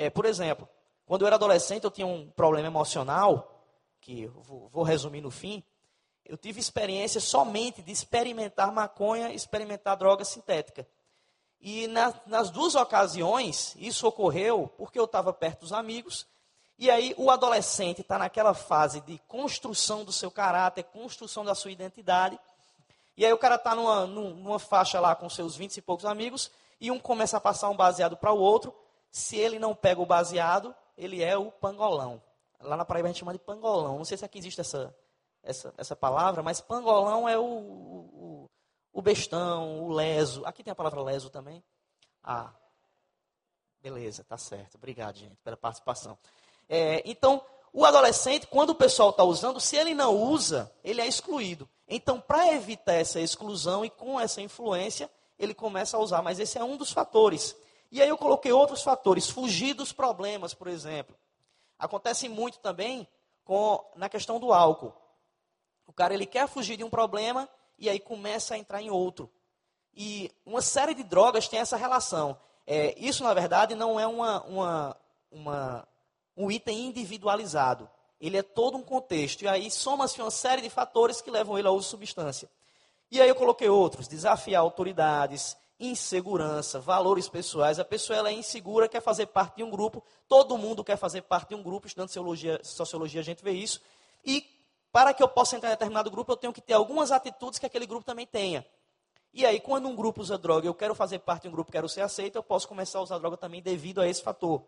É, por exemplo, quando eu era adolescente, eu tinha um problema emocional, que vou, vou resumir no fim. Eu tive experiência somente de experimentar maconha, experimentar droga sintética. E na, nas duas ocasiões, isso ocorreu porque eu estava perto dos amigos. E aí o adolescente está naquela fase de construção do seu caráter, construção da sua identidade. E aí o cara está numa, numa faixa lá com seus 20 e poucos amigos, e um começa a passar um baseado para o outro. Se ele não pega o baseado, ele é o pangolão. Lá na Paraíba a gente chama de pangolão. Não sei se aqui existe essa, essa, essa palavra, mas pangolão é o, o, o bestão, o leso. Aqui tem a palavra leso também? Ah, beleza, tá certo. Obrigado, gente, pela participação. É, então, o adolescente, quando o pessoal está usando, se ele não usa, ele é excluído. Então, para evitar essa exclusão e com essa influência, ele começa a usar. Mas esse é um dos fatores. E aí eu coloquei outros fatores, fugir dos problemas, por exemplo. Acontece muito também com, na questão do álcool. O cara ele quer fugir de um problema e aí começa a entrar em outro. E uma série de drogas tem essa relação. É, isso, na verdade, não é uma, uma, uma, um item individualizado. Ele é todo um contexto. E aí soma-se uma série de fatores que levam ele ao uso de substância. E aí eu coloquei outros: desafiar autoridades, insegurança, valores pessoais. A pessoa ela é insegura, quer fazer parte de um grupo. Todo mundo quer fazer parte de um grupo. Estudando sociologia, sociologia a gente vê isso. E para que eu possa entrar em determinado grupo, eu tenho que ter algumas atitudes que aquele grupo também tenha. E aí, quando um grupo usa droga, eu quero fazer parte de um grupo, quero ser aceito, eu posso começar a usar droga também devido a esse fator.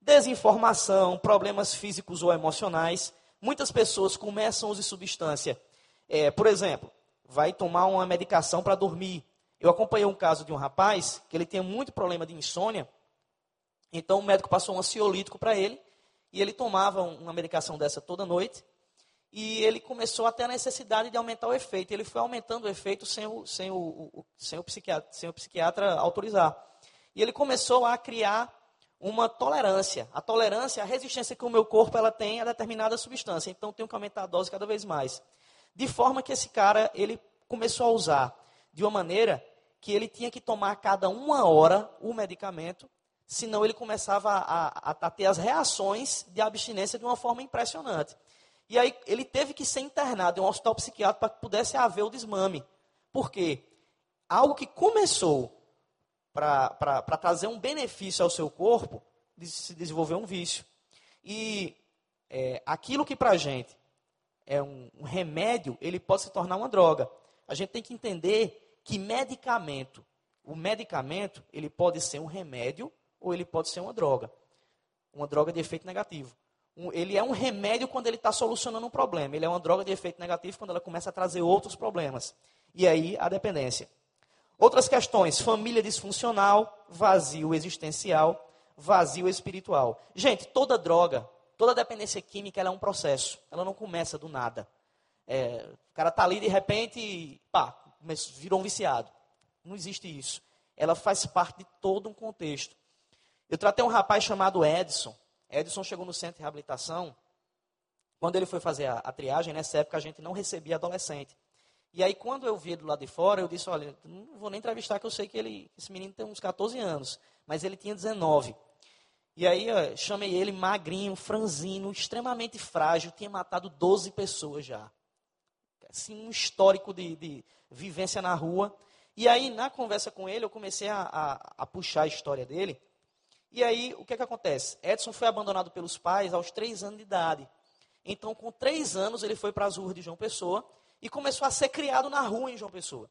Desinformação, problemas físicos ou emocionais. Muitas pessoas começam a usar substância. É, por exemplo, vai tomar uma medicação para dormir. Eu acompanhei um caso de um rapaz que ele tinha muito problema de insônia. Então o médico passou um ansiolítico para ele e ele tomava uma medicação dessa toda noite. E ele começou a ter a necessidade de aumentar o efeito. Ele foi aumentando o efeito sem o, sem o, o sem o, psiquiatra, sem o psiquiatra autorizar. E ele começou a criar uma tolerância. A tolerância, a resistência que o meu corpo ela tem a determinada substância. Então, tenho que aumentar a dose cada vez mais. De forma que esse cara, ele começou a usar de uma maneira que ele tinha que tomar cada uma hora o medicamento, senão ele começava a, a, a ter as reações de abstinência de uma forma impressionante. E aí ele teve que ser internado em um hospital psiquiátrico para que pudesse haver o desmame. Por quê? Algo que começou para trazer um benefício ao seu corpo, se desenvolveu um vício. E é, aquilo que para a gente é um, um remédio, ele pode se tornar uma droga. A gente tem que entender que medicamento, o medicamento, ele pode ser um remédio ou ele pode ser uma droga. Uma droga de efeito negativo um, ele é um remédio quando ele está solucionando um problema. Ele é uma droga de efeito negativo quando ela começa a trazer outros problemas. E aí a dependência. Outras questões: família disfuncional, vazio existencial, vazio espiritual. Gente, toda droga, toda dependência química, é um processo. Ela não começa do nada. É, o cara está ali de repente, pá, virou um viciado. Não existe isso. Ela faz parte de todo um contexto. Eu tratei um rapaz chamado Edson. Edson chegou no centro de reabilitação. Quando ele foi fazer a, a triagem, nessa época a gente não recebia adolescente. E aí, quando eu vi do lado de fora, eu disse: Olha, não vou nem entrevistar, que eu sei que ele, esse menino tem uns 14 anos, mas ele tinha 19. E aí, ó, chamei ele magrinho, franzino, extremamente frágil, tinha matado 12 pessoas já. Assim, um histórico de, de vivência na rua. E aí, na conversa com ele, eu comecei a, a, a puxar a história dele. E aí, o que, é que acontece? Edson foi abandonado pelos pais aos três anos de idade. Então, com três anos, ele foi para as ruas de João Pessoa e começou a ser criado na rua em João Pessoa.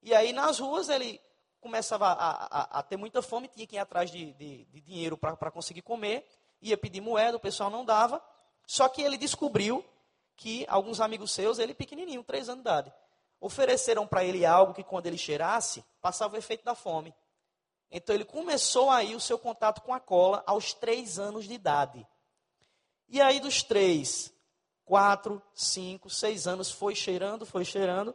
E aí, nas ruas, ele começava a, a, a ter muita fome, tinha que ir atrás de, de, de dinheiro para conseguir comer, ia pedir moeda, o pessoal não dava. Só que ele descobriu que alguns amigos seus, ele pequenininho, três anos de idade, ofereceram para ele algo que, quando ele cheirasse, passava o efeito da fome. Então ele começou aí o seu contato com a cola aos três anos de idade. E aí dos três, quatro, cinco, seis anos foi cheirando, foi cheirando,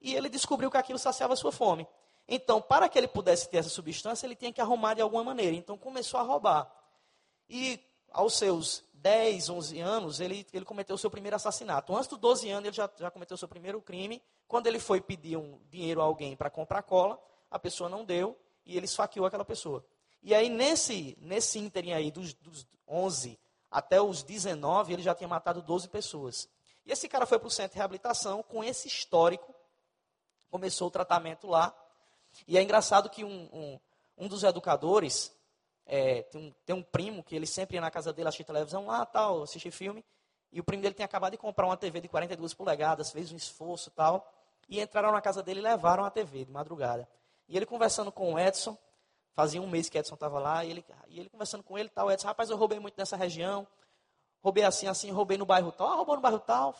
e ele descobriu que aquilo saciava sua fome. Então, para que ele pudesse ter essa substância, ele tinha que arrumar de alguma maneira. Então começou a roubar. E aos seus 10, 11 anos, ele, ele cometeu o seu primeiro assassinato. Antes dos 12 anos, ele já, já cometeu o seu primeiro crime. Quando ele foi pedir um dinheiro a alguém para comprar cola, a pessoa não deu, e ele esfaqueou aquela pessoa. E aí, nesse, nesse ínterim aí, dos, dos 11 até os 19, ele já tinha matado 12 pessoas. E esse cara foi para o centro de reabilitação com esse histórico, começou o tratamento lá. E é engraçado que um, um, um dos educadores, é, tem, um, tem um primo que ele sempre ia na casa dele assistir televisão lá, tal, assistir filme. E o primo dele tinha acabado de comprar uma TV de 42 polegadas, fez um esforço tal. E entraram na casa dele e levaram a TV de madrugada. E ele conversando com o Edson, fazia um mês que Edson estava lá, e ele, e ele conversando com ele tal, Edson, rapaz, eu roubei muito nessa região, roubei assim, assim, roubei no bairro tal, ah, roubou no bairro tal,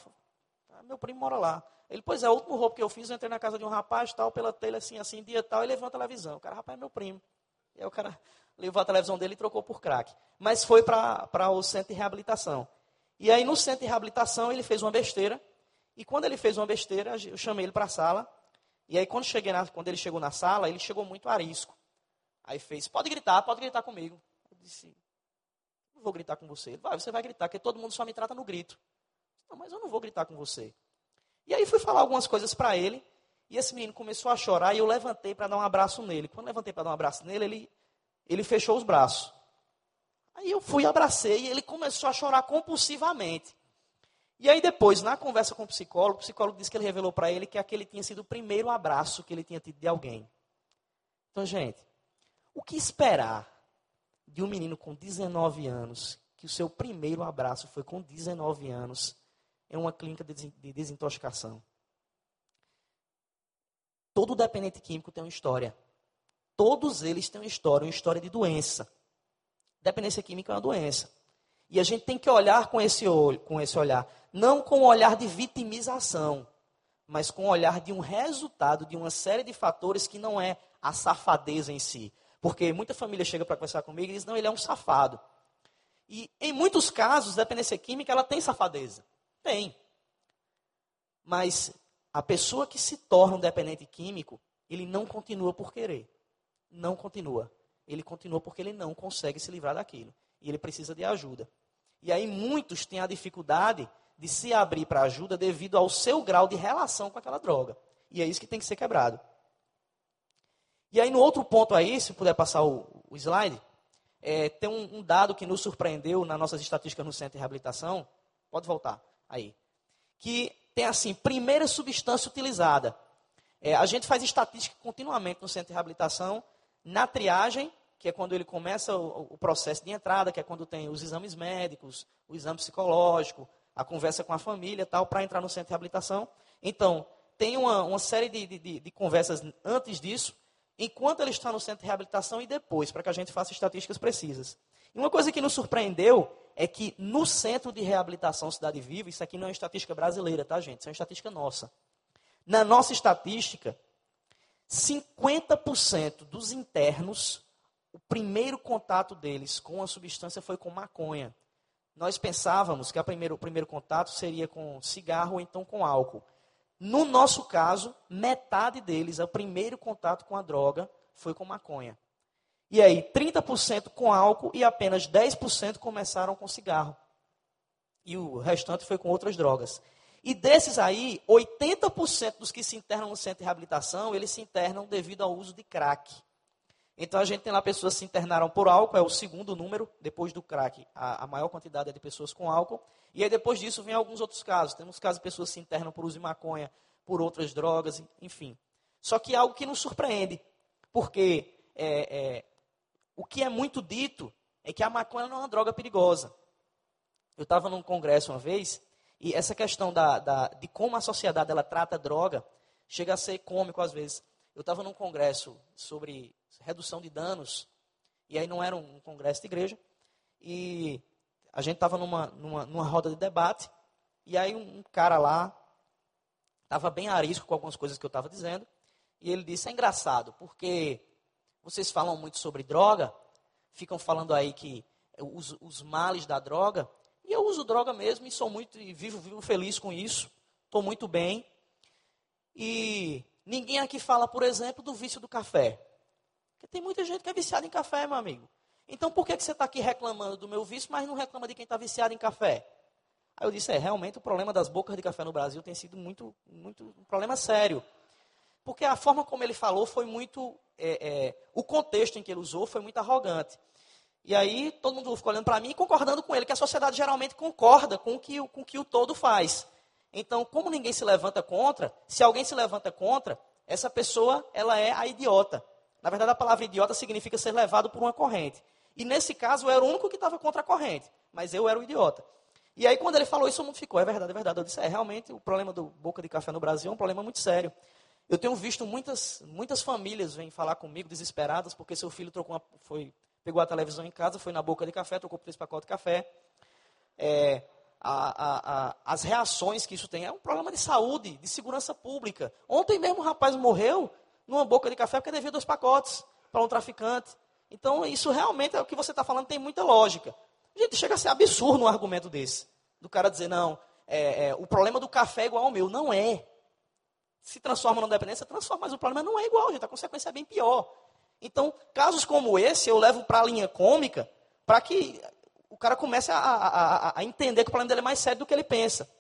ah, meu primo mora lá. Ele, pois é, o último roubo que eu fiz, eu entrei na casa de um rapaz, tal, pela telha, assim, assim, dia tal, e levou a televisão. O cara, rapaz, é meu primo. E aí o cara levou a televisão dele e trocou por crack. Mas foi para o centro de reabilitação. E aí no centro de reabilitação ele fez uma besteira. E quando ele fez uma besteira, eu chamei ele para a sala. E aí quando, cheguei na, quando ele chegou na sala, ele chegou muito arisco. Aí fez, pode gritar, pode gritar comigo. Eu disse, não vou gritar com você. Ele, vai, você vai gritar, porque todo mundo só me trata no grito. Não, mas eu não vou gritar com você. E aí fui falar algumas coisas para ele. E esse menino começou a chorar e eu levantei para dar um abraço nele. Quando levantei para dar um abraço nele, ele, ele fechou os braços. Aí eu fui, abracei e ele começou a chorar compulsivamente. E aí depois, na conversa com o psicólogo, o psicólogo disse que ele revelou para ele que aquele tinha sido o primeiro abraço que ele tinha tido de alguém. Então, gente, o que esperar de um menino com 19 anos, que o seu primeiro abraço foi com 19 anos, em uma clínica de desintoxicação? Todo dependente químico tem uma história. Todos eles têm uma história, uma história de doença. Dependência química é uma doença. E a gente tem que olhar com esse olho, com esse olhar, não com o olhar de vitimização, mas com o olhar de um resultado de uma série de fatores que não é a safadeza em si. Porque muita família chega para conversar comigo e diz: "Não, ele é um safado". E em muitos casos, dependência química, ela tem safadeza. Tem. Mas a pessoa que se torna um dependente químico, ele não continua por querer. Não continua ele continua porque ele não consegue se livrar daquilo. E ele precisa de ajuda. E aí muitos têm a dificuldade de se abrir para ajuda devido ao seu grau de relação com aquela droga. E é isso que tem que ser quebrado. E aí no outro ponto aí, se puder passar o, o slide, é, tem um, um, dado que nos surpreendeu nas nossas estatísticas no centro de reabilitação. Pode voltar aí. Que tem assim, primeira substância utilizada. É, a gente faz estatística continuamente no centro de reabilitação na triagem, que é quando ele começa o, o processo de entrada, que é quando tem os exames médicos, o exame psicológico, a conversa com a família tal, para entrar no centro de reabilitação. Então, tem uma, uma série de, de, de, conversas antes disso, enquanto ele está no centro de reabilitação e depois, para que a gente faça estatísticas precisas. E uma coisa que nos surpreendeu é que no centro de reabilitação Cidade Viva, isso aqui não é estatística brasileira, tá, gente? Isso é uma estatística nossa. Na nossa estatística, 50% dos internos, o primeiro contato deles com a substância foi com maconha. Nós pensávamos que primeiro, o primeiro contato seria com cigarro ou então com álcool. No nosso caso, metade deles, o primeiro contato com a droga foi com maconha. E aí, 30% com álcool e apenas 10% começaram com cigarro. E o restante foi com outras drogas. E desses aí, 80% dos que se internam no centro de reabilitação, eles se internam devido ao uso de crack. Então a gente tem lá pessoas que se internaram por álcool, é o segundo número, depois do crack, a, a, maior quantidade é de pessoas com álcool. E aí depois disso vem alguns outros casos. Temos casos de pessoas que se internam por uso de maconha, por outras drogas, enfim. Só que é algo que nos surpreende, porque é, é, o que é muito dito é que a maconha não é uma droga perigosa. Eu estava num congresso uma vez e essa questão da, da, de como a sociedade ela trata a droga chega a ser cômico às vezes. Eu estava num congresso sobre redução de danos, e aí não era um congresso de igreja, e a gente estava numa, numa, numa roda de debate, e aí um cara lá estava bem arisco com algumas coisas que eu estava dizendo, e ele disse, é engraçado, porque vocês falam muito sobre droga, ficam falando aí que os, os males da droga, e eu uso droga mesmo e sou muito e vivo, vivo feliz com isso. Estou muito bem. E ninguém aqui fala, por exemplo, do vício do café. Porque tem muita gente que é viciada em café, meu amigo. Então por que, que você está aqui reclamando do meu vício, mas não reclama de quem está viciado em café? Aí eu disse, é, realmente o problema das bocas de café no Brasil tem sido muito, muito um problema sério. Porque a forma como ele falou foi muito é, é, o contexto em que ele usou foi muito arrogante. E aí todo mundo ficou olhando para mim e concordando com ele, que a sociedade geralmente concorda com o que, com o que o todo faz. Então, como ninguém se levanta contra, se alguém se levanta contra, essa pessoa ela é a idiota. Na verdade, a palavra idiota significa ser levado por uma corrente. E nesse caso, eu era o único que estava contra a corrente, mas eu era o idiota. E aí, quando ele falou isso, o mundo ficou, é verdade, é verdade. Eu disse, é, realmente, o problema do boca de café no Brasil é um problema muito sério. Eu tenho visto muitas, muitas famílias vêm falar comigo desesperadas porque seu filho trocou uma, foi, pegou a televisão em casa, foi na boca de café, trocou por três pacotes de café. É, a, a, a, as reações que isso tem é um problema de saúde, de segurança pública. Ontem mesmo um rapaz morreu numa boca de café porque devia dois pacotes para um traficante. Então, isso realmente é o que você está falando, tem muita lógica. Gente, chega a ser absurdo um argumento desse. Do cara dizer, não, é, é, o problema do café é igual ao meu. Não é se transforma numa dependência, transforma, mas o problema não é igual, gente, a consequência é bem pior. Então, casos como esse, eu levo para a linha cômica, para que o cara comece a, a, a, entender que o problema dele é mais sério do que ele pensa.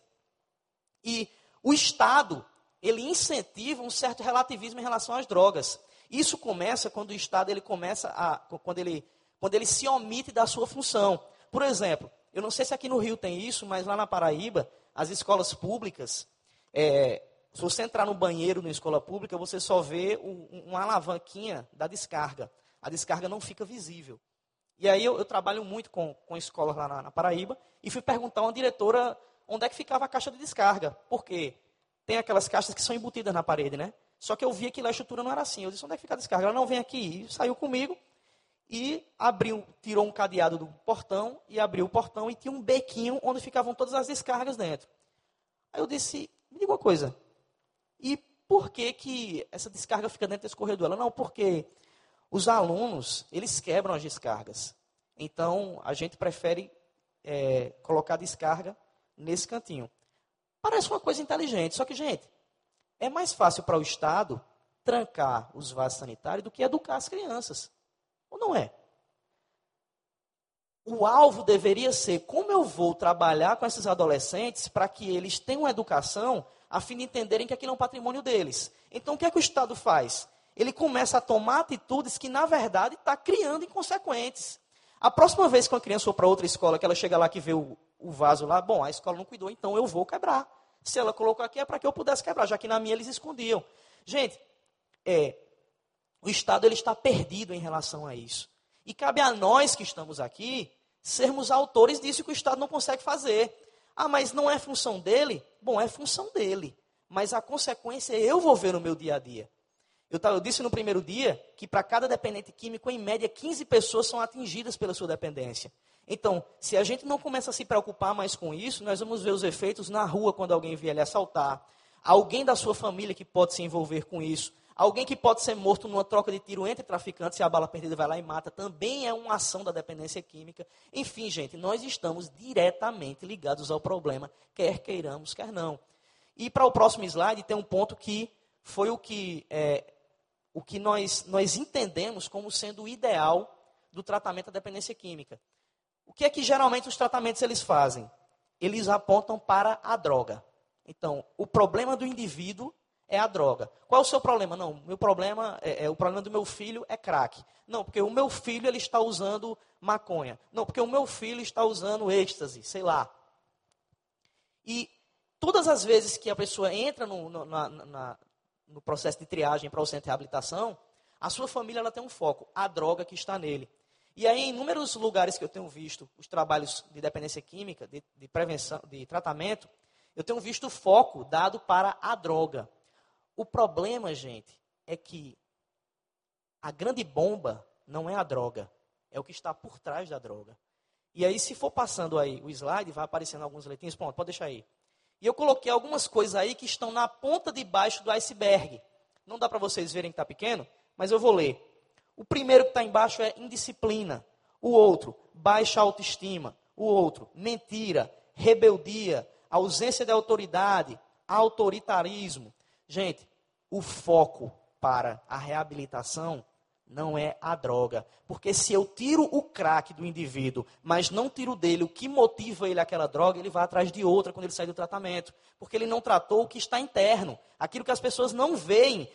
E o Estado, ele incentiva um certo relativismo em relação às drogas. Isso começa quando o Estado ele começa a, quando ele, quando ele se omite da sua função. Por exemplo, eu não sei se aqui no Rio tem isso, mas lá na Paraíba, as escolas públicas, é, se você entrar no banheiro na escola pública, você só vê um, uma alavanquinha da descarga. A descarga não fica visível. E aí eu, eu trabalho muito com, com escolas lá na, na, Paraíba e fui perguntar a uma diretora onde é que ficava a caixa de descarga. Por quê? Tem aquelas caixas que são embutidas na parede, né? Só que eu via que lá a estrutura não era assim. Eu disse, onde é que fica a descarga? Ela não vem aqui. E saiu comigo e abriu, tirou um cadeado do portão e abriu o portão e tinha um bequinho onde ficavam todas as descargas dentro. Aí eu disse, me diga uma coisa, e por que, que essa descarga fica dentro desse corredor? Ela, não, porque os alunos, eles quebram as descargas. Então, a gente prefere é, colocar a descarga nesse cantinho. Parece uma coisa inteligente, só que, gente, é mais fácil para o Estado trancar os vasos sanitários do que educar as crianças. Ou não é? O alvo deveria ser como eu vou trabalhar com esses adolescentes para que eles tenham educação a fim de entenderem que aquilo é um patrimônio deles. Então, o que é que o Estado faz? Ele começa a tomar atitudes que, na verdade, está criando inconsequentes. A próxima vez que uma criança for para outra escola, que ela chega lá que vê o, o vaso lá, bom, a escola não cuidou, então eu vou quebrar. Se ela colocou aqui, é para que eu pudesse quebrar, já que na minha eles escondiam. Gente, é, o Estado ele está perdido em relação a isso. E cabe a nós que estamos aqui sermos autores disso que o Estado não consegue fazer. Ah, mas não é função dele? Bom, é função dele. Mas a consequência eu vou ver no meu dia a dia. Eu, eu disse no primeiro dia que para cada dependente químico, em média, 15 pessoas são atingidas pela sua dependência. Então, se a gente não começa a se preocupar mais com isso, nós vamos ver os efeitos na rua quando alguém vier lhe assaltar. Alguém da sua família que pode se envolver com isso. Alguém que pode ser morto numa troca de tiro entre traficantes e a bala perdida vai lá e mata, também é uma ação da dependência química. Enfim, gente, nós estamos diretamente ligados ao problema, quer queiramos, quer não. E para o próximo slide tem um ponto que foi o que, é, o que nós, nós entendemos como sendo o ideal do tratamento da dependência química. O que é que geralmente os tratamentos eles fazem? Eles apontam para a droga. Então, o problema do indivíduo é a droga. Qual é o seu problema? Não, meu problema é, é, o problema do meu filho é crack. Não, porque o meu filho ele está usando maconha. Não, porque o meu filho está usando êxtase, sei lá. E todas as vezes que a pessoa entra no, no, na, na, no processo de triagem para o centro de reabilitação, a sua família ela tem um foco, a droga que está nele. E aí, em inúmeros lugares que eu tenho visto os trabalhos de dependência química, de, de prevenção, de tratamento, eu tenho visto o foco dado para a droga. O problema, gente, é que a grande bomba não é a droga, é o que está por trás da droga. E aí, se for passando aí o slide, vai aparecendo alguns letrinhos, pronto, pode deixar aí. E eu coloquei algumas coisas aí que estão na ponta de baixo do iceberg. Não dá para vocês verem que está pequeno, mas eu vou ler. O primeiro que está embaixo é indisciplina. O outro, baixa autoestima. O outro, mentira, rebeldia, ausência de autoridade, autoritarismo, Gente, o foco para a reabilitação não é a droga. Porque se eu tiro o crack do indivíduo, mas não tiro dele o que motiva ele àquela droga, ele vai atrás de outra quando ele sair do tratamento. Porque ele não tratou o que está interno. Aquilo que as pessoas não veem.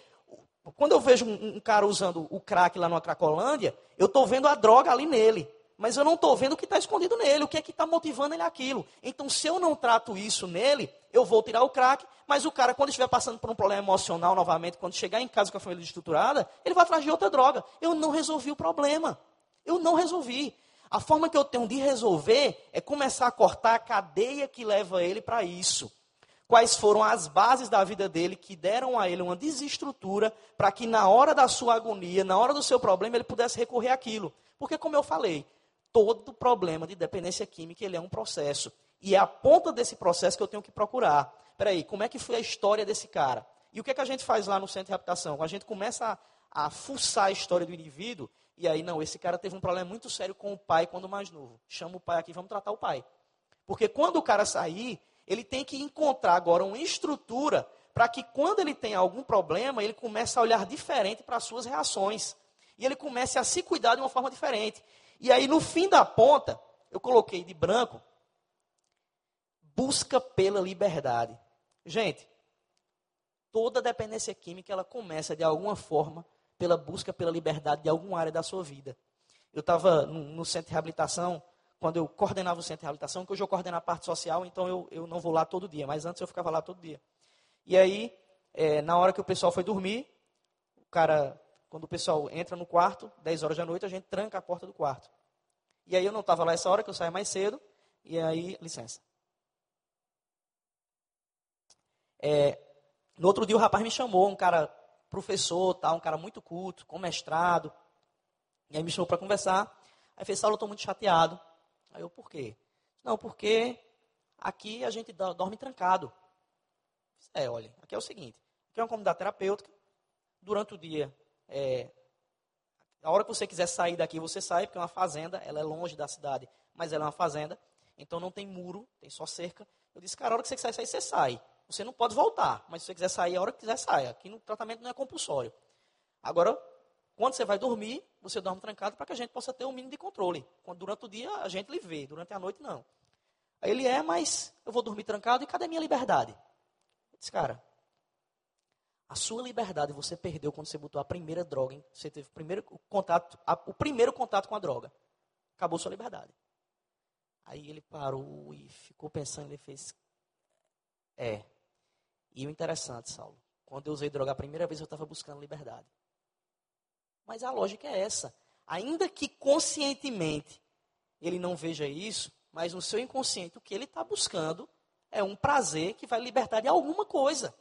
quando eu vejo um, um cara usando o crack lá na Cracolândia, eu estou vendo a droga ali nele. Mas eu não estou vendo o que está escondido nele, o que é que está motivando ele aquilo. Então, se eu não trato isso nele, eu vou tirar o crack, mas o cara, quando estiver passando por um problema emocional novamente, quando chegar em casa com a família estruturada, ele vai atrás de outra droga. Eu não resolvi o problema. Eu não resolvi. A forma que eu tenho de resolver é começar a cortar a cadeia que leva ele para isso. Quais foram as bases da vida dele que deram a ele uma desestrutura para que na hora da sua agonia, na hora do seu problema, ele pudesse recorrer àquilo. Porque, como eu falei, todo problema de dependência química ele é um processo. E é a ponta desse processo que eu tenho que procurar. Peraí, como é que foi a história desse cara? E o que, é que a gente faz lá no centro de reabilitação? A gente começa a, a fuçar a história do indivíduo, e aí, não, esse cara teve um problema muito sério com o pai quando mais novo. Chama o pai aqui, vamos tratar o pai. Porque quando o cara sair, ele tem que encontrar agora uma estrutura para que quando ele tem algum problema, ele comece a olhar diferente para as suas reações. E ele comece a se cuidar de uma forma diferente. E aí, no fim da ponta, eu coloquei de branco, busca pela liberdade. Gente, toda dependência química, ela começa de alguma forma pela busca pela liberdade de alguma área da sua vida. Eu estava no, no, centro de reabilitação, quando eu coordenava o centro de reabilitação, que hoje eu coordeno a parte social, então eu, eu não vou lá todo dia, mas antes eu ficava lá todo dia. E aí, é, na hora que o pessoal foi dormir, o cara quando o pessoal entra no quarto, 10 horas da noite, a gente tranca a porta do quarto. E aí eu não estava lá essa hora, que eu saio mais cedo, e aí, licença. É, no outro dia o rapaz me chamou, um cara professor, tá, um cara muito culto, com mestrado. E aí me chamou para conversar. Aí fez, Saulo, eu estou muito chateado. Aí eu, por quê? Não, porque aqui a gente dorme trancado. É, olha, aqui é o seguinte, aqui é uma comunidade terapêutica, durante o dia é, a hora que você quiser sair daqui, você sai, porque é uma fazenda, ela é longe da cidade, mas ela é uma fazenda, então não tem muro, tem só cerca. Eu disse, cara, a hora que você quiser sair, você sai. Você não pode voltar, mas se você quiser sair, a hora que quiser, saia. Aqui no tratamento não é compulsório. Agora, quando você vai dormir, você dorme trancado para que a gente possa ter um mínimo de controle. Quando, durante o dia, a gente lhe vê, durante a noite, não. Aí ele é, mas eu vou dormir trancado e cadê minha liberdade? Eu disse, cara, a sua liberdade você perdeu quando você botou a primeira droga, hein? você teve o primeiro contato, a, o primeiro contato com a droga. Acabou sua liberdade. Aí ele parou e ficou pensando, ele fez. É. E o interessante, Saulo, quando eu usei droga a primeira vez, eu estava buscando liberdade. Mas a lógica é essa. Ainda que conscientemente ele não veja isso, mas no seu inconsciente o que ele está buscando é um prazer que vai libertar de alguma coisa.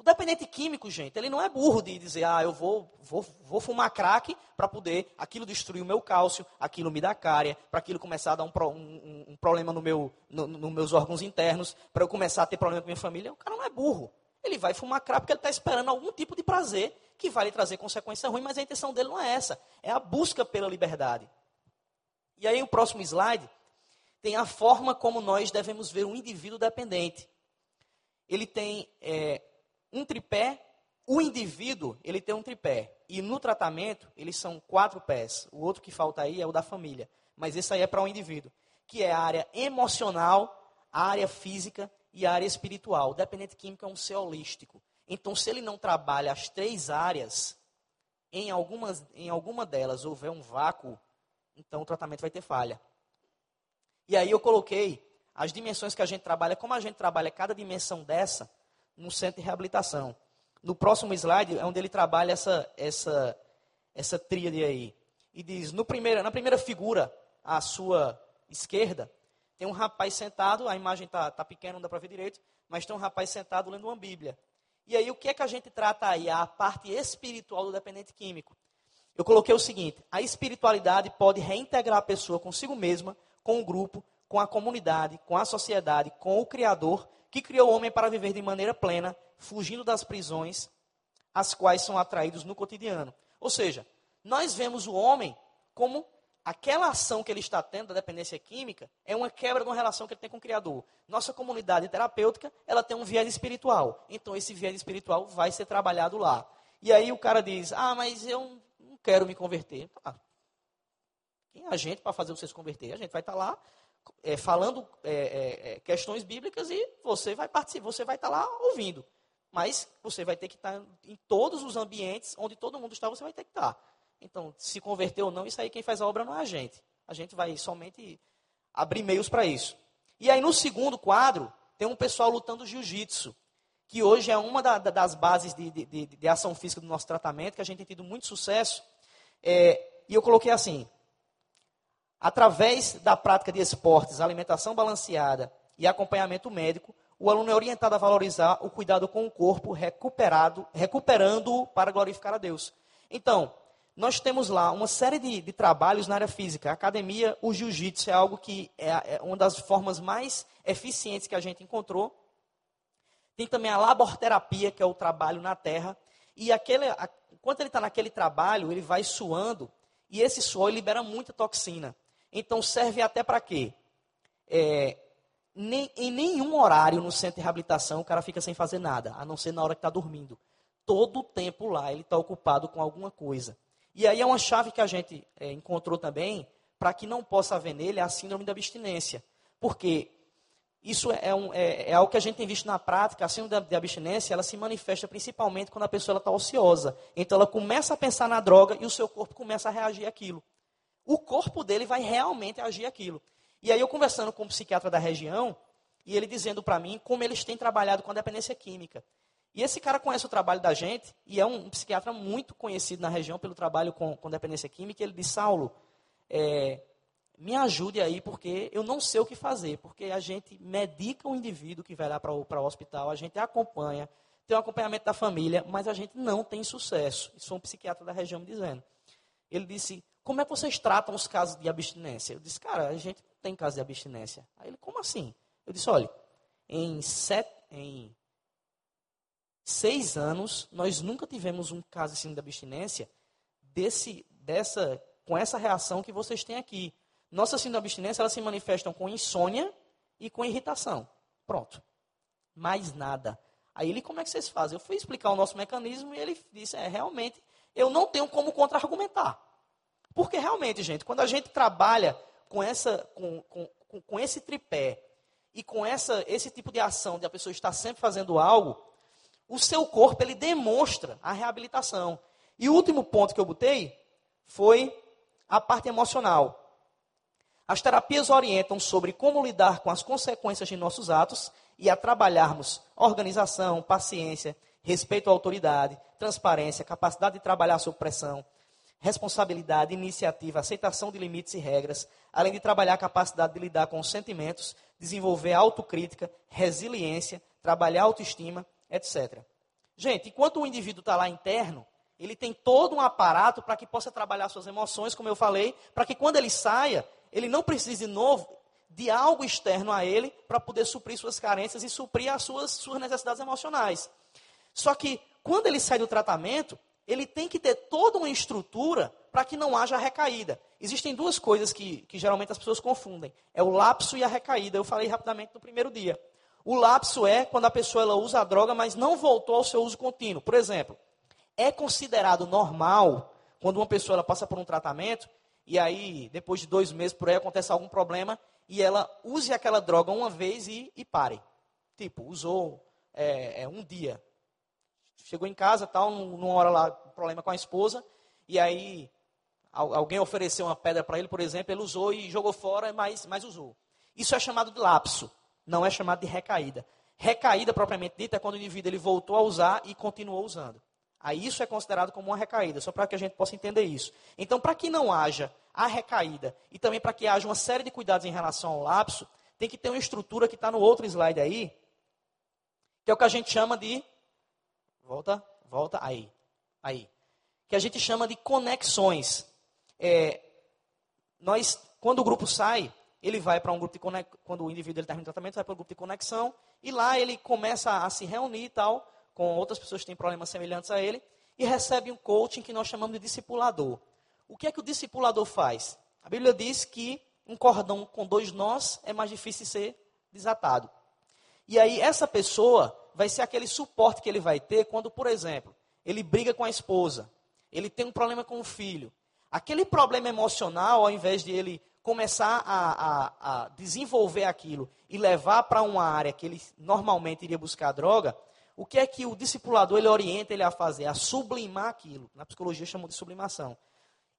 O dependente químico, gente, ele não é burro de dizer, ah, eu vou, vou, vou fumar crack para poder aquilo destruir o meu cálcio, aquilo me dar cária, para aquilo começar a dar um, um, um problema no meu, no, nos meus órgãos internos, para eu começar a ter problema com minha família. O cara não é burro. Ele vai fumar crack porque ele está esperando algum tipo de prazer que vai lhe trazer consequência ruim, mas a intenção dele não é essa. É a busca pela liberdade. E aí o próximo slide tem a forma como nós devemos ver um indivíduo dependente. Ele tem é, um tripé, o indivíduo, ele tem um tripé. E no tratamento, eles são quatro pés. O outro que falta aí é o da família. Mas esse aí é para o um indivíduo. Que é a área emocional, a área física e a área espiritual. O dependente químico é um ser holístico. Então, se ele não trabalha as três áreas, em, algumas, em alguma delas houver um vácuo, então o tratamento vai ter falha. E aí eu coloquei as dimensões que a gente trabalha, como a gente trabalha cada dimensão dessa, no centro de reabilitação. No próximo slide é onde ele trabalha essa, essa, essa tríade aí. E diz, no primeiro, na primeira figura, à sua esquerda, tem um rapaz sentado, a imagem está tá pequena, não dá para ver direito, mas tem um rapaz sentado lendo uma Bíblia. E aí o que é que a gente trata aí? A parte espiritual do dependente químico. Eu coloquei o seguinte: a espiritualidade pode reintegrar a pessoa consigo mesma, com o grupo, com a comunidade, com a sociedade, com o Criador que criou o homem para viver de maneira plena, fugindo das prisões às quais são atraídos no cotidiano. Ou seja, nós vemos o homem como aquela ação que ele está tendo da dependência química é uma quebra de uma relação que ele tem com o Criador. Nossa comunidade terapêutica, ela tem um viés espiritual. Então, esse viés espiritual vai ser trabalhado lá. E aí o cara diz, ah, mas eu não quero me converter. Ah, quem é a gente para fazer você se converter? A gente vai estar lá é, falando é, é, é, questões bíblicas e você vai participar, você vai estar lá ouvindo. Mas você vai ter que estar em todos os ambientes onde todo mundo está, você vai ter que estar. Então, se converter ou não, isso aí quem faz a obra não é a gente. A gente vai somente abrir meios para isso. E aí, no segundo quadro, tem um pessoal lutando jiu-jitsu, que hoje é uma da, da, das bases de, de, de, de, ação física do nosso tratamento, que a gente tem tido muito sucesso. É, e eu coloquei assim: através da prática de esportes, alimentação balanceada e acompanhamento médico, o aluno é orientado a valorizar o cuidado com o corpo, recuperado, recuperando-o para glorificar a Deus. Então, nós temos lá uma série de, de trabalhos na área física. A academia, o jiu-jitsu é algo que é, é, uma das formas mais eficientes que a gente encontrou. Tem também a laborterapia, que é o trabalho na terra. E aquele, a, enquanto ele está naquele trabalho, ele vai suando, e esse suor libera muita toxina. Então serve até para quê? É, nem, em nenhum horário no centro de reabilitação o cara fica sem fazer nada, a não ser na hora que está dormindo. Todo o tempo lá ele está ocupado com alguma coisa. E aí é uma chave que a gente é, encontrou também para que não possa haver nele a síndrome da abstinência. Porque isso é, um, é, é, algo que a gente tem visto na prática, a síndrome da, abstinência, ela se manifesta principalmente quando a pessoa está ociosa. Então ela começa a pensar na droga e o seu corpo começa a reagir àquilo. O corpo dele vai realmente agir aquilo. E aí eu conversando com um psiquiatra da região, e ele dizendo para mim como eles têm trabalhado com a dependência química. E esse cara conhece o trabalho da gente, e é um, um psiquiatra muito conhecido na região pelo trabalho com, com dependência química. Ele disse, Saulo, é, me ajude aí, porque eu não sei o que fazer. Porque a gente medica o indivíduo que vai lá para o hospital, a gente acompanha, tem o acompanhamento da família, mas a gente não tem sucesso. Isso foi um psiquiatra da região me dizendo. Ele disse, como é que vocês tratam os casos de abstinência? Eu disse, cara, a gente tem caso de abstinência. Aí ele, como assim? Eu disse, olha, em, sete, em seis anos, nós nunca tivemos um caso assim de abstinência desse, dessa, com essa reação que vocês têm aqui. Nossas síndromes de abstinência, elas se manifestam com insônia e com irritação. Pronto. Mais nada. Aí ele, como é que vocês fazem? Eu fui explicar o nosso mecanismo e ele disse, é, realmente, eu não tenho como contra-argumentar. Porque realmente, gente, quando a gente trabalha com, essa, com, com, com esse tripé e com essa, esse tipo de ação de a pessoa estar sempre fazendo algo, o seu corpo ele demonstra a reabilitação. E o último ponto que eu botei foi a parte emocional. As terapias orientam sobre como lidar com as consequências de nossos atos e a trabalharmos organização, paciência, respeito à autoridade, transparência, capacidade de trabalhar sob pressão, responsabilidade, iniciativa, aceitação de limites e regras, além de trabalhar a capacidade de lidar com os sentimentos, desenvolver autocrítica, resiliência, trabalhar autoestima, etc. Gente, enquanto o indivíduo está lá interno, ele tem todo um aparato para que possa trabalhar suas emoções, como eu falei, para que quando ele saia, ele não precise de novo de algo externo a ele para poder suprir suas carências e suprir as suas, suas necessidades emocionais. Só que quando ele sai do tratamento, ele tem que ter toda uma estrutura para que não haja recaída. Existem duas coisas que, que geralmente as pessoas confundem: é o lapso e a recaída. Eu falei rapidamente no primeiro dia. O lapso é quando a pessoa ela usa a droga, mas não voltou ao seu uso contínuo. Por exemplo, é considerado normal quando uma pessoa ela passa por um tratamento e aí, depois de dois meses por aí, acontece algum problema e ela use aquela droga uma vez e, e pare. Tipo, usou é, é, um dia, Chegou em casa, tal, numa hora lá, problema com a esposa, e aí alguém ofereceu uma pedra para ele, por exemplo, ele usou e jogou fora, mas, mas usou. Isso é chamado de lapso, não é chamado de recaída. Recaída, propriamente dita, é quando o indivíduo ele voltou a usar e continuou usando. Aí isso é considerado como uma recaída, só para que a gente possa entender isso. Então, para que não haja a recaída e também para que haja uma série de cuidados em relação ao lapso, tem que ter uma estrutura que está no outro slide aí, que é o que a gente chama de Volta, volta, aí. Aí. Que a gente chama de conexões. É, nós, quando o grupo sai, ele vai para um grupo de conexão, quando o indivíduo termina o tratamento, vai para um grupo de conexão, e lá ele começa a se reunir e tal, com outras pessoas que têm problemas semelhantes a ele, e recebe um coaching que nós chamamos de discipulador. O que é que o discipulador faz? A Bíblia diz que um cordão com dois nós é mais difícil de ser desatado. E aí essa pessoa, vai ser aquele suporte que ele vai ter quando, por exemplo, ele briga com a esposa, ele tem um problema com o filho. Aquele problema emocional, ao invés de ele começar a, a, a desenvolver aquilo e levar para uma área que ele normalmente iria buscar droga, o que é que o discipulador ele orienta ele a fazer? A sublimar aquilo. Na psicologia chamam de sublimação.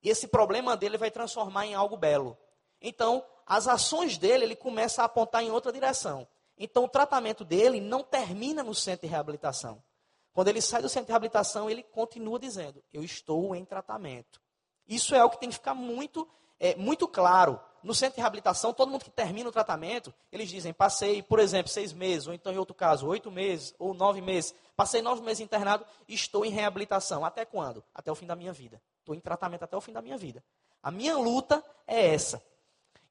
Esse problema dele vai transformar em algo belo. Então, as ações dele, ele começa a apontar em outra direção. Então, o tratamento dele não termina no centro de reabilitação. Quando ele sai do centro de reabilitação, ele continua dizendo: Eu estou em tratamento. Isso é algo que tem que ficar muito, é, muito claro. No centro de reabilitação, todo mundo que termina o tratamento, eles dizem: Passei, por exemplo, seis meses, ou então, em outro caso, oito meses, ou nove meses. Passei nove meses internado, estou em reabilitação. Até quando? Até o fim da minha vida. Estou em tratamento até o fim da minha vida. A minha luta é essa.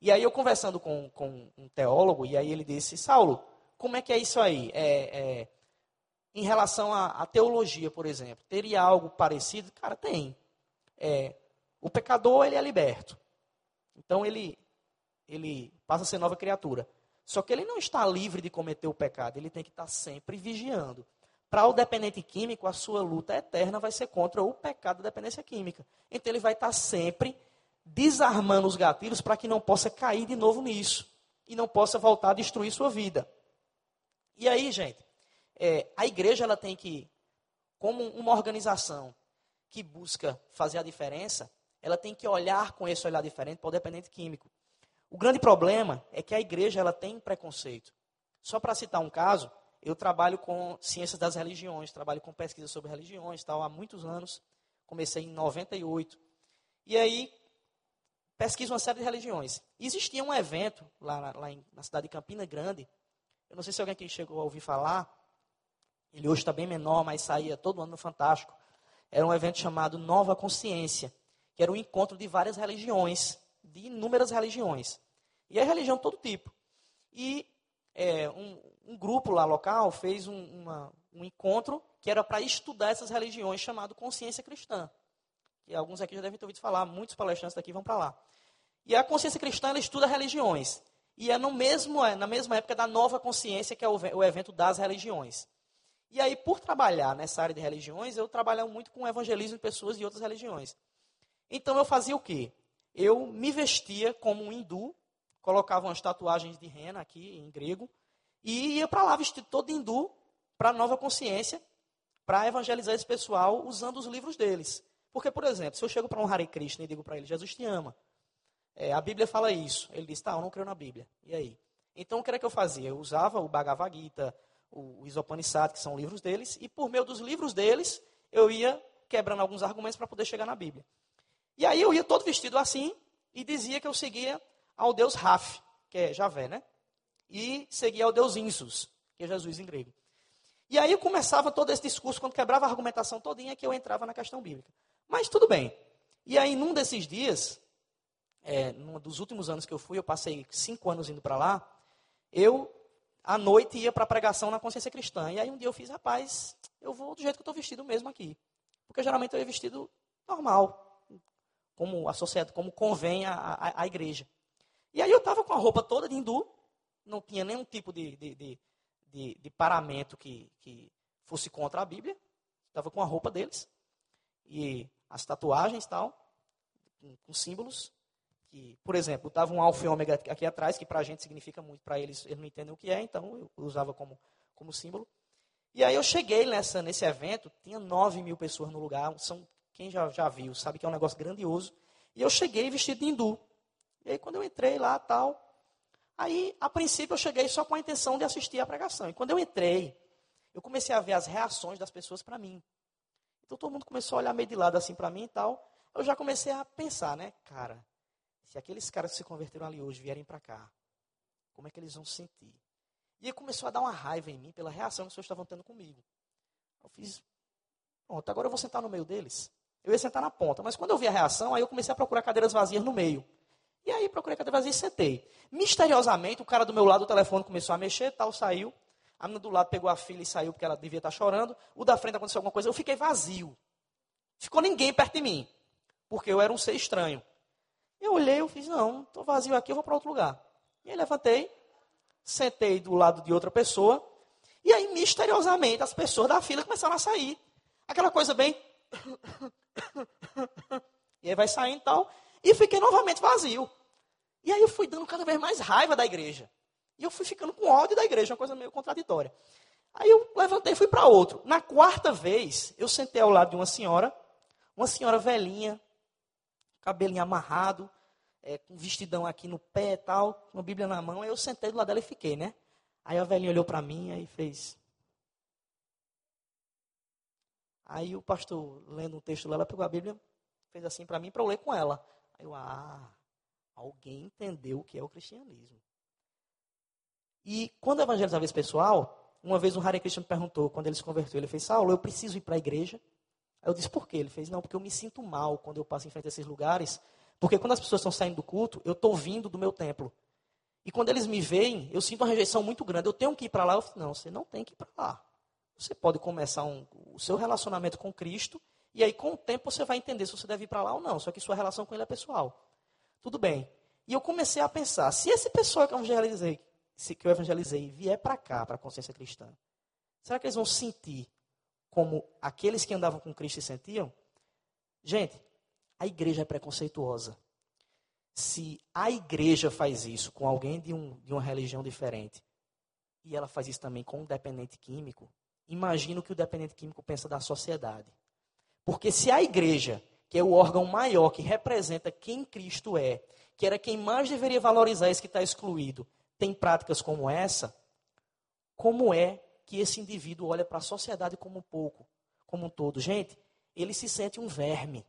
E aí eu conversando com, com um teólogo, e aí ele disse, Saulo, como é que é isso aí? É, é, em relação à, teologia, por exemplo, teria algo parecido? Cara, tem. É, o pecador, ele é liberto. Então, ele, ele passa a ser nova criatura. Só que ele não está livre de cometer o pecado, ele tem que estar sempre vigiando. Para o dependente químico, a sua luta eterna vai ser contra o pecado da dependência química. Então, ele vai estar sempre desarmando os gatilhos para que não possa cair de novo nisso e não possa voltar a destruir sua vida. E aí, gente, é, a igreja ela tem que, como uma organização que busca fazer a diferença, ela tem que olhar com esse olhar diferente para o dependente químico. O grande problema é que a igreja ela tem preconceito. Só para citar um caso, eu trabalho com ciências das religiões, trabalho com pesquisa sobre religiões, tal, há muitos anos. Comecei em 98. E aí, pesquisa uma série de religiões. Existia um evento lá, lá em, na cidade de Campina Grande. Eu não sei se alguém aqui chegou a ouvir falar. Ele hoje está bem menor, mas saía todo ano no Fantástico. Era um evento chamado Nova Consciência, que era um encontro de várias religiões, de inúmeras religiões. E a religião todo tipo. E é, um, um, grupo lá local fez um, uma, um encontro que era para estudar essas religiões, chamado Consciência Cristã. Alguns aqui já devem ter ouvido falar, muitos palestrantes daqui vão para lá. E a consciência cristã ela estuda religiões. E é no mesmo, é, na mesma época da nova consciência, que é o, o evento das religiões. E aí, por trabalhar nessa área de religiões, eu trabalhava muito com evangelismo de pessoas de outras religiões. Então eu fazia o quê? Eu me vestia como um hindu, colocava umas tatuagens de rena aqui em grego, e ia para lá vestido todo hindu, para a nova consciência, para evangelizar esse pessoal usando os livros deles. Porque, por exemplo, se eu chego para um Hare Krishna e digo para ele, Jesus te ama, é, a Bíblia fala isso. Ele diz, tá, eu não creio na Bíblia. E aí? Então, o que era que eu fazia? Eu usava o Bhagavad Gita, o Isopanishad, que são livros deles, e por meio dos livros deles, eu ia quebrando alguns argumentos para poder chegar na Bíblia. E aí eu ia todo vestido assim, e dizia que eu seguia ao Deus Raf, que é Javé, né? E seguia ao Deus Insus, que é Jesus em grego. E aí começava todo esse discurso, quando quebrava a argumentação todinha, que eu entrava na questão bíblica. Mas tudo bem. E aí, num desses dias, é, num dos últimos anos que eu fui, eu passei cinco anos indo para lá, eu, à noite, ia para a pregação na consciência cristã. E aí um dia eu fiz, rapaz, eu vou do jeito que eu estou vestido mesmo aqui. Porque geralmente eu ia vestido normal, como a sociedade, como convém a igreja. E aí eu estava com a roupa toda de hindu, não tinha nenhum tipo de, de, de, de, de paramento que, que fosse contra a Bíblia. Estava com a roupa deles. E as tatuagens tal, com, símbolos que, por exemplo, estava um alfa e ômega aqui atrás, que para a gente significa muito, para eles, eles não entendem o que é, então eu usava como, como símbolo. E aí eu cheguei nessa, nesse evento, tinha 9 mil pessoas no lugar, são, quem já, já viu sabe que é um negócio grandioso. E eu cheguei vestido de hindu. E aí quando eu entrei lá, tal, aí a princípio eu cheguei só com a intenção de assistir a pregação. E quando eu entrei, eu comecei a ver as reações das pessoas para mim. Então todo mundo começou a olhar meio de lado assim para mim e tal. Eu já comecei a pensar, né, cara, se aqueles caras que se converteram ali hoje vierem para cá, como é que eles vão se sentir? E aí começou a dar uma raiva em mim pela reação que os senhores estavam tendo comigo. Eu fiz, pronto, agora eu vou sentar no meio deles. Eu ia sentar na ponta, mas quando eu vi a reação, aí eu comecei a procurar cadeiras vazias no meio. E aí procurei cadeira vazia e sentei. Misteriosamente, o cara do meu lado, o telefone começou a mexer, tal, saiu. A menina do lado pegou a filha e saiu porque ela devia estar chorando. O da frente aconteceu alguma coisa, eu fiquei vazio. Ficou ninguém perto de mim, porque eu era um ser estranho. Eu olhei, eu fiz, não, estou vazio aqui, eu vou para outro lugar. E aí levantei, sentei do lado de outra pessoa, e aí, misteriosamente, as pessoas da fila começaram a sair. Aquela coisa bem. e aí vai saindo e tal. E fiquei novamente vazio. E aí eu fui dando cada vez mais raiva da igreja. E eu fui ficando com ódio da igreja, uma coisa meio contraditória. Aí eu levantei e fui para outro. Na quarta vez, eu sentei ao lado de uma senhora, uma senhora velhinha, cabelinho amarrado, é, com vestidão aqui no pé e tal, uma Bíblia na mão. Aí eu sentei do lado dela e fiquei, né? Aí a velhinha olhou para mim e fez. Aí o pastor, lendo um texto lá, ela pegou a Bíblia, fez assim para mim para eu ler com ela. Aí eu, ah, alguém entendeu o que é o cristianismo. E quando evangelizava esse pessoal, uma vez um Hare Krishna me perguntou, quando ele se converteu, ele fez, Saulo, eu preciso ir para a igreja? Aí eu disse, por quê? Ele fez, não, porque eu me sinto mal quando eu passo em frente a esses lugares, porque quando as pessoas estão saindo do culto, eu estou vindo do meu templo. E quando eles me veem, eu sinto uma rejeição muito grande. Eu tenho que ir para lá. Eu falo, não, você não tem que ir para lá. Você pode começar um, o seu relacionamento com Cristo, e aí com o tempo você vai entender se você deve ir para lá ou não. Só que sua relação com Ele é pessoal. Tudo bem. E eu comecei a pensar, se esse pessoal que eu evangelizei, se que eu evangelizei vier para cá, para a consciência cristã, será que eles vão sentir como aqueles que andavam com Cristo sentiam? Gente, a igreja é preconceituosa. Se a igreja faz isso com alguém de, um, de uma religião diferente, e ela faz isso também com um dependente químico, imagina o que o dependente químico pensa da sociedade. Porque se a igreja, que é o órgão maior que representa quem Cristo é, que era quem mais deveria valorizar esse que está excluído, tem práticas como essa, como é que esse indivíduo olha para a sociedade como pouco, como um todo? Gente, ele se sente um verme.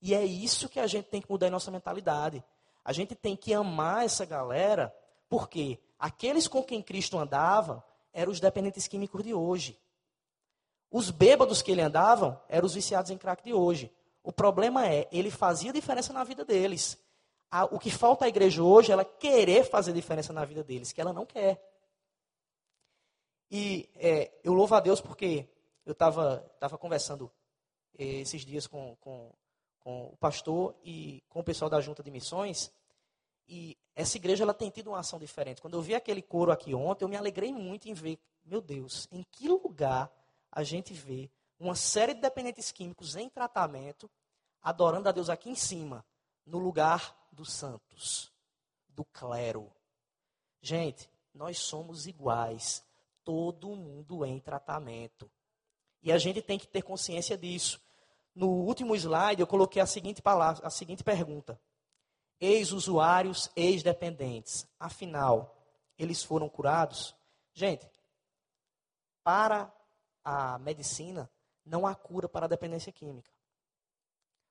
E é isso que a gente tem que mudar em nossa mentalidade. A gente tem que amar essa galera, porque aqueles com quem Cristo andava eram os dependentes químicos de hoje. Os bêbados que ele andavam eram os viciados em crack de hoje. O problema é, ele fazia diferença na vida deles. O que falta à igreja hoje é ela querer fazer diferença na vida deles, que ela não quer. E é, eu louvo a Deus porque eu estava tava conversando eh, esses dias com, com com o pastor e com o pessoal da junta de missões. E essa igreja ela tem tido uma ação diferente. Quando eu vi aquele coro aqui ontem, eu me alegrei muito em ver, meu Deus, em que lugar a gente vê uma série de dependentes químicos em tratamento, adorando a Deus aqui em cima, no lugar dos santos, do clero. Gente, nós somos iguais, todo mundo em tratamento. E a gente tem que ter consciência disso no último slide, eu coloquei a seguinte palavra, a seguinte pergunta: Ex-usuários, ex-dependentes, afinal, eles foram curados? Gente, para a medicina, não há cura para a dependência química.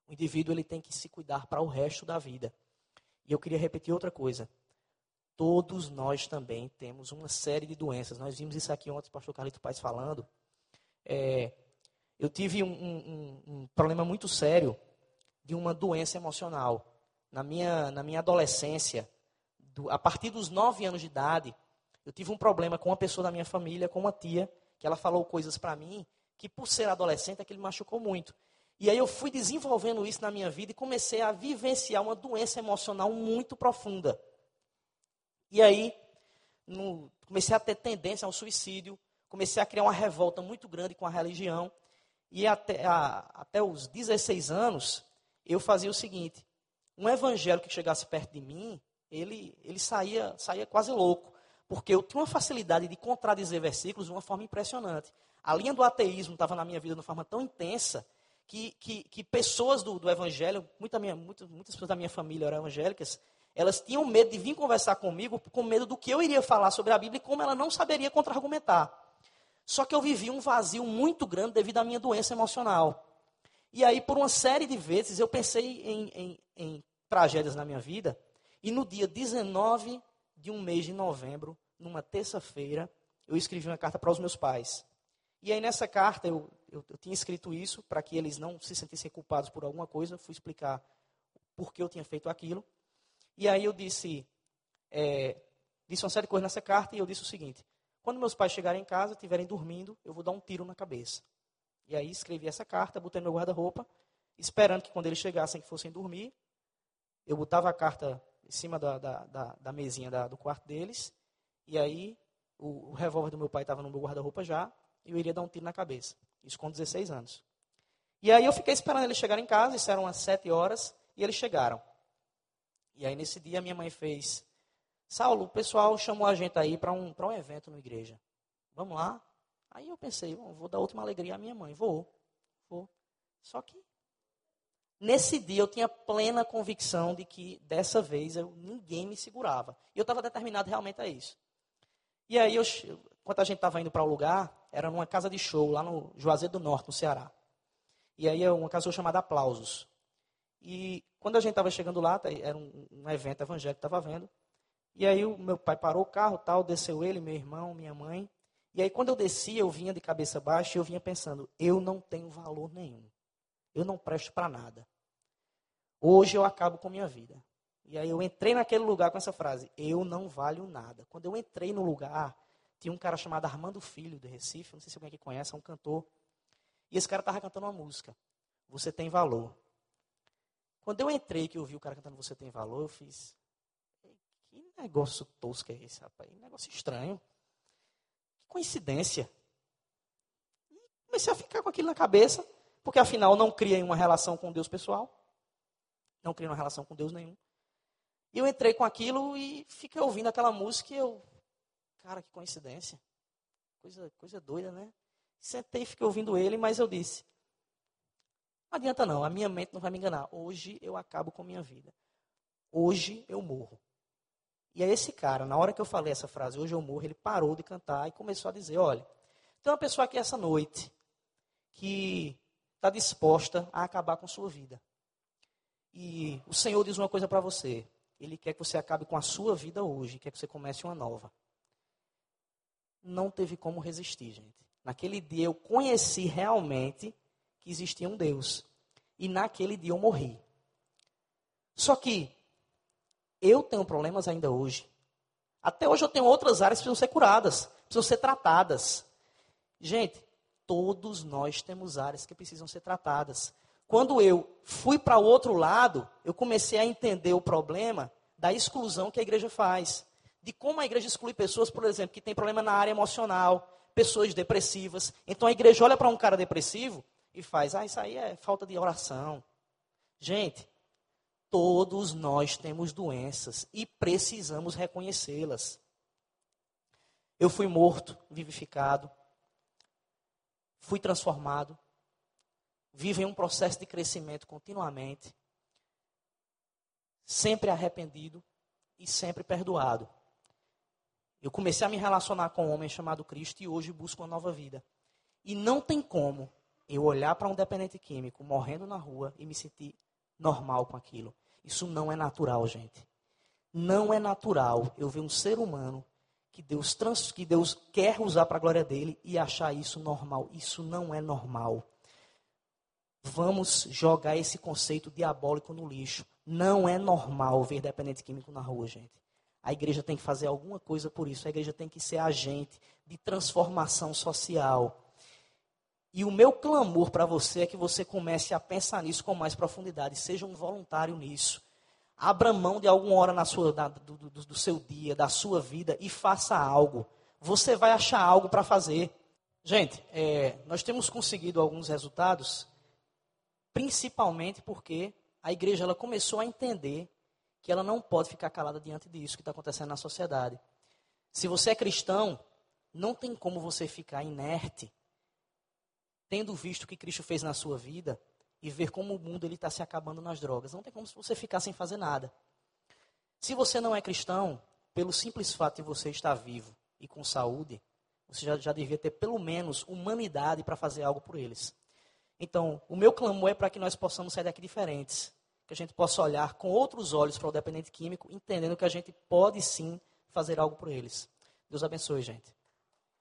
O indivíduo ele tem que se cuidar para o resto da vida. E eu queria repetir outra coisa. Todos nós também temos uma série de doenças. Nós vimos isso aqui ontem, o pastor Carlito Paz falando. É, eu tive um, um, um, problema muito sério de uma doença emocional. Na minha, na minha adolescência, do, a partir dos nove anos de idade, eu tive um problema com uma pessoa da minha família, com uma tia, que ela falou coisas para mim que, por ser adolescente, aquilo me machucou muito. E aí eu fui desenvolvendo isso na minha vida e comecei a vivenciar uma doença emocional muito profunda. E aí, no, comecei a ter tendência ao suicídio, comecei a criar uma revolta muito grande com a religião. E até, a, até os 16 anos, eu fazia o seguinte: um evangelho que chegasse perto de mim, ele, ele saía, saía quase louco. Porque eu tinha uma facilidade de contradizer versículos de uma forma impressionante. A linha do ateísmo estava na minha vida de uma forma tão intensa que, que, que pessoas do, do evangelho, muita minha, muitas, muitas pessoas da minha família eram evangélicas, elas tinham medo de vir conversar comigo com medo do que eu iria falar sobre a Bíblia e como ela não saberia contra-argumentar. Só que eu vivi um vazio muito grande devido à minha doença emocional. E aí, por uma série de vezes, eu pensei em, em, em tragédias na minha vida. E no dia 19 de um mês de novembro, numa terça-feira, eu escrevi uma carta para os meus pais. E aí, nessa carta, eu, eu, eu tinha escrito isso para que eles não se sentissem culpados por alguma coisa. Fui explicar por que eu tinha feito aquilo. E aí eu disse, é, disse uma série de coisas nessa carta e eu disse o seguinte: quando meus pais chegarem em casa, estiverem dormindo, eu vou dar um tiro na cabeça. E aí escrevi essa carta, botei no meu guarda-roupa, esperando que quando eles chegassem, que fossem dormir, eu botava a carta em cima da, da, da, da mesinha da, do quarto deles, e aí o, o revólver do meu pai estava no meu guarda-roupa já, e eu iria dar um tiro na cabeça. Isso com 16 anos. E aí eu fiquei esperando eles chegarem em casa, isso eram umas 7 horas, e eles chegaram. E aí nesse dia minha mãe fez Saulo, o pessoal chamou a gente aí para um, um evento na igreja. Vamos lá? Aí eu pensei, vou dar última alegria à minha mãe. Vou, vou. Só que nesse dia eu tinha plena convicção de que dessa vez eu, ninguém me segurava. E eu estava determinado realmente a isso. E aí, eu, enquanto a gente estava indo para o lugar, era numa casa de show lá no Juazeiro do Norte, no Ceará. E aí, é uma casa chamada Aplausos. E quando a gente estava chegando lá, tá, era um, um evento evangélico que estava vendo. E aí, o meu pai parou o carro, tal, desceu ele, meu irmão, minha mãe. E aí, quando eu descia, eu vinha de cabeça baixa e eu vinha pensando: eu não tenho valor nenhum. Eu não presto para nada. Hoje eu acabo com minha vida. E aí eu entrei naquele lugar com essa frase: Eu não valho nada. Quando eu entrei no lugar, tinha um cara chamado Armando Filho, de Recife, não sei se alguém aqui conhece, é um cantor. E esse cara estava cantando uma música: Você tem valor. Quando eu entrei, que eu vi o cara cantando Você tem valor, eu fiz: Que negócio tosco é esse, rapaz? Que negócio estranho. Que coincidência. E comecei a ficar com aquilo na cabeça, porque afinal não criei uma relação com Deus pessoal. Não criei uma relação com Deus nenhum. E eu entrei com aquilo e fiquei ouvindo aquela música e eu, cara, que coincidência. Coisa, coisa doida, né? Sentei e fiquei ouvindo ele, mas eu disse: não adianta não, a minha mente não vai me enganar. Hoje eu acabo com a minha vida. Hoje eu morro. E aí esse cara, na hora que eu falei essa frase, hoje eu morro, ele parou de cantar e começou a dizer: olha, tem uma pessoa aqui essa noite que está disposta a acabar com sua vida. E o Senhor diz uma coisa para você: ele quer que você acabe com a sua vida hoje, quer que você comece uma nova. Não teve como resistir, gente. Naquele dia eu conheci realmente que existia um Deus. E naquele dia eu morri. Só que eu tenho problemas ainda hoje. Até hoje eu tenho outras áreas que precisam ser curadas, precisam ser tratadas. Gente, todos nós temos áreas que precisam ser tratadas. Quando eu fui para o outro lado, eu comecei a entender o problema da exclusão que a igreja faz. De como a igreja exclui pessoas, por exemplo, que têm problema na área emocional, pessoas depressivas. Então a igreja olha para um cara depressivo e faz, ah, isso aí é falta de oração. Gente, todos nós temos doenças e precisamos reconhecê-las. Eu fui morto, vivificado, fui transformado, vivem um processo de crescimento continuamente, sempre arrependido e sempre perdoado. Eu comecei a me relacionar com um homem chamado Cristo e hoje busco uma nova vida. E não tem como eu olhar para um dependente químico morrendo na rua e me sentir normal com aquilo. Isso não é natural, gente. Não é natural eu ver um ser humano que Deus, trans, que Deus quer usar para a glória dele e achar isso normal. Isso não é normal. Vamos jogar esse conceito diabólico no lixo. Não é normal ver dependente químico na rua, gente. A igreja tem que fazer alguma coisa por isso. A igreja tem que ser agente de transformação social. E o meu clamor para você é que você comece a pensar nisso com mais profundidade. Seja um voluntário nisso. Abra mão de alguma hora na sua, da, do, do, do seu dia, da sua vida e faça algo. Você vai achar algo para fazer. Gente, é, nós temos conseguido alguns resultados principalmente porque a igreja ela começou a entender que ela não pode ficar calada diante disso que está acontecendo na sociedade. Se você é cristão, não tem como você ficar inerte, tendo visto o que Cristo fez na sua vida e ver como o mundo está se acabando nas drogas. Não tem como você ficar sem fazer nada. Se você não é cristão, pelo simples fato de você estar vivo e com saúde, você já, já devia ter pelo menos humanidade para fazer algo por eles. Então, o meu clamor é para que nós possamos sair daqui diferentes. Que a gente possa olhar com outros olhos para o dependente químico, entendendo que a gente pode sim fazer algo por eles. Deus abençoe, gente.